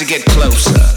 to get closer.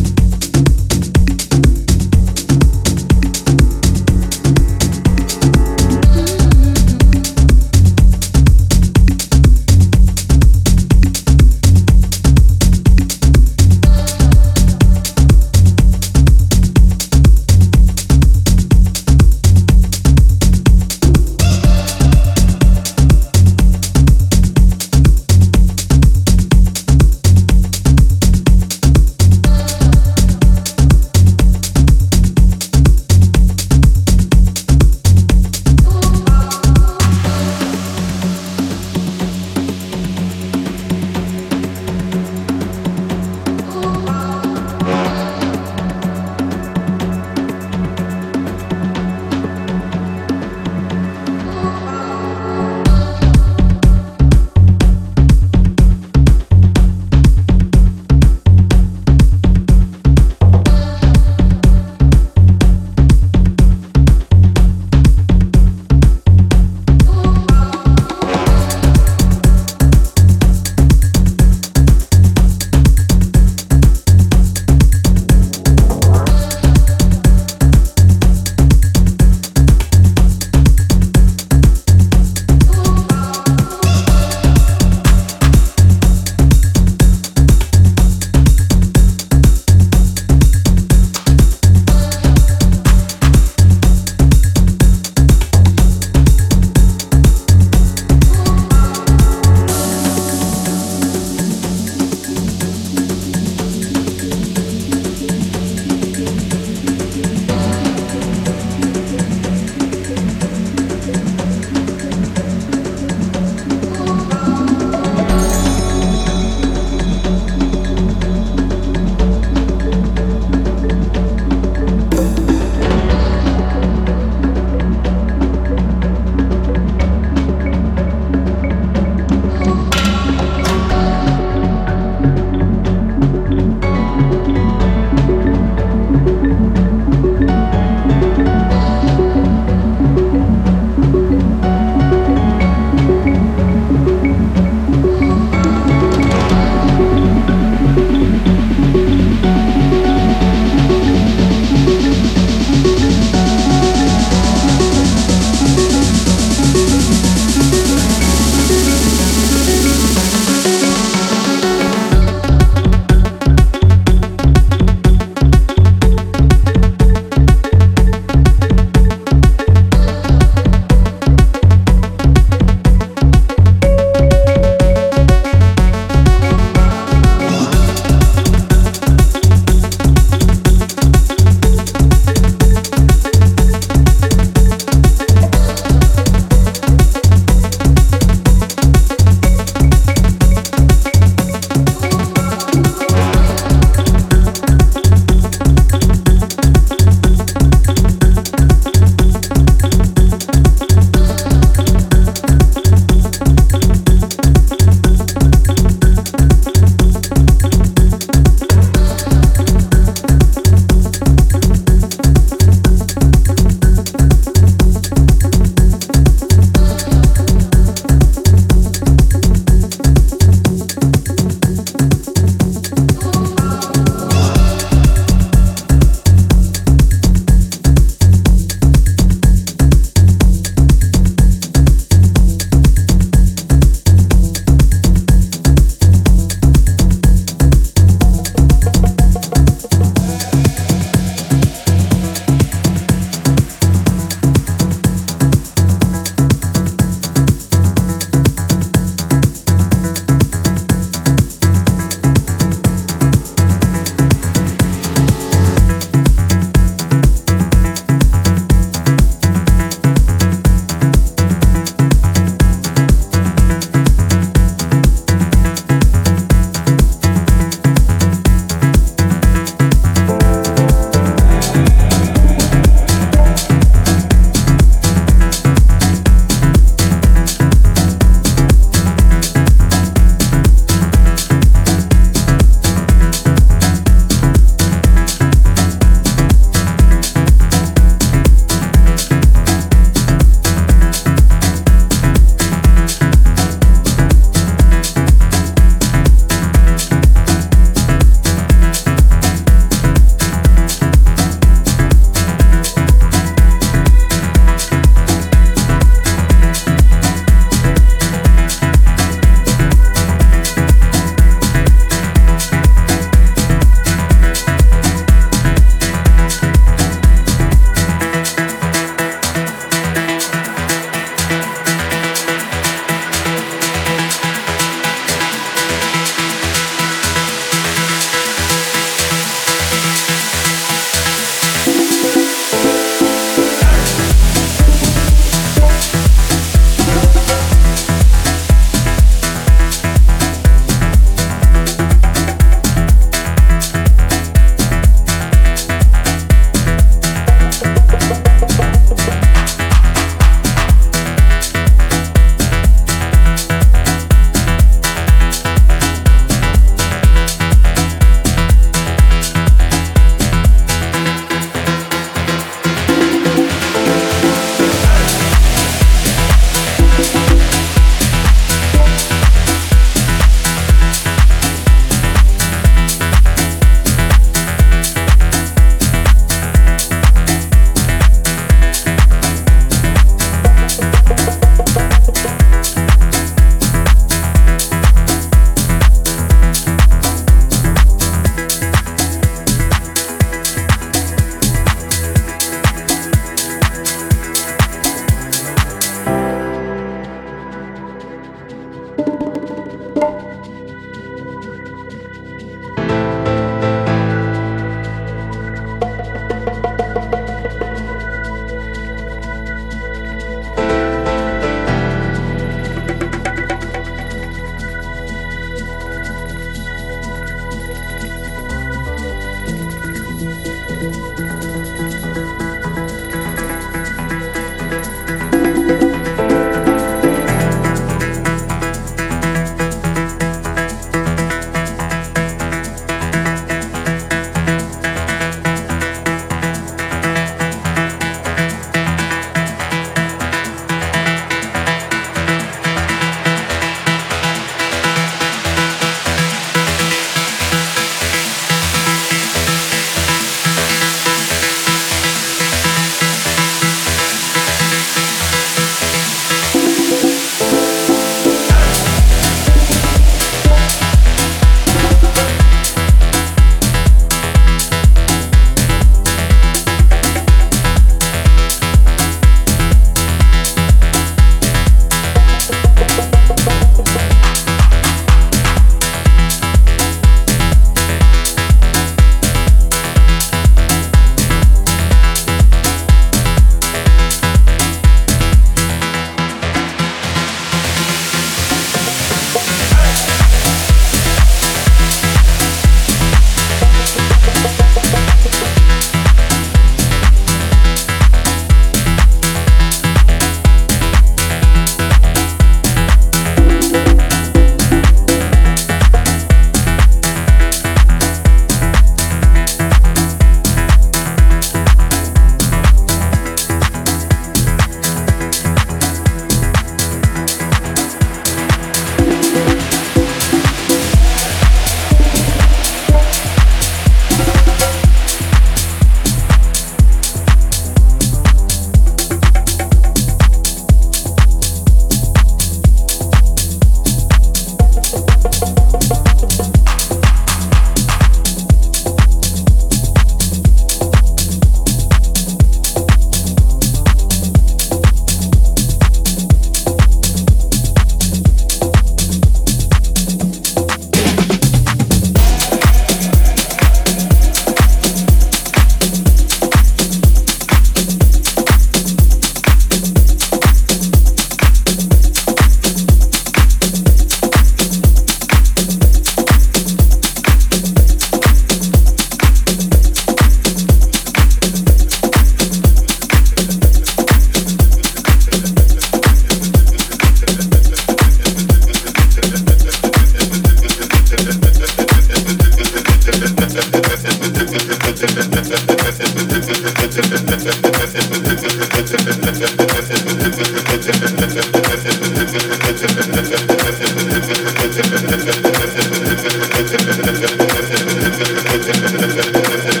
Gracias.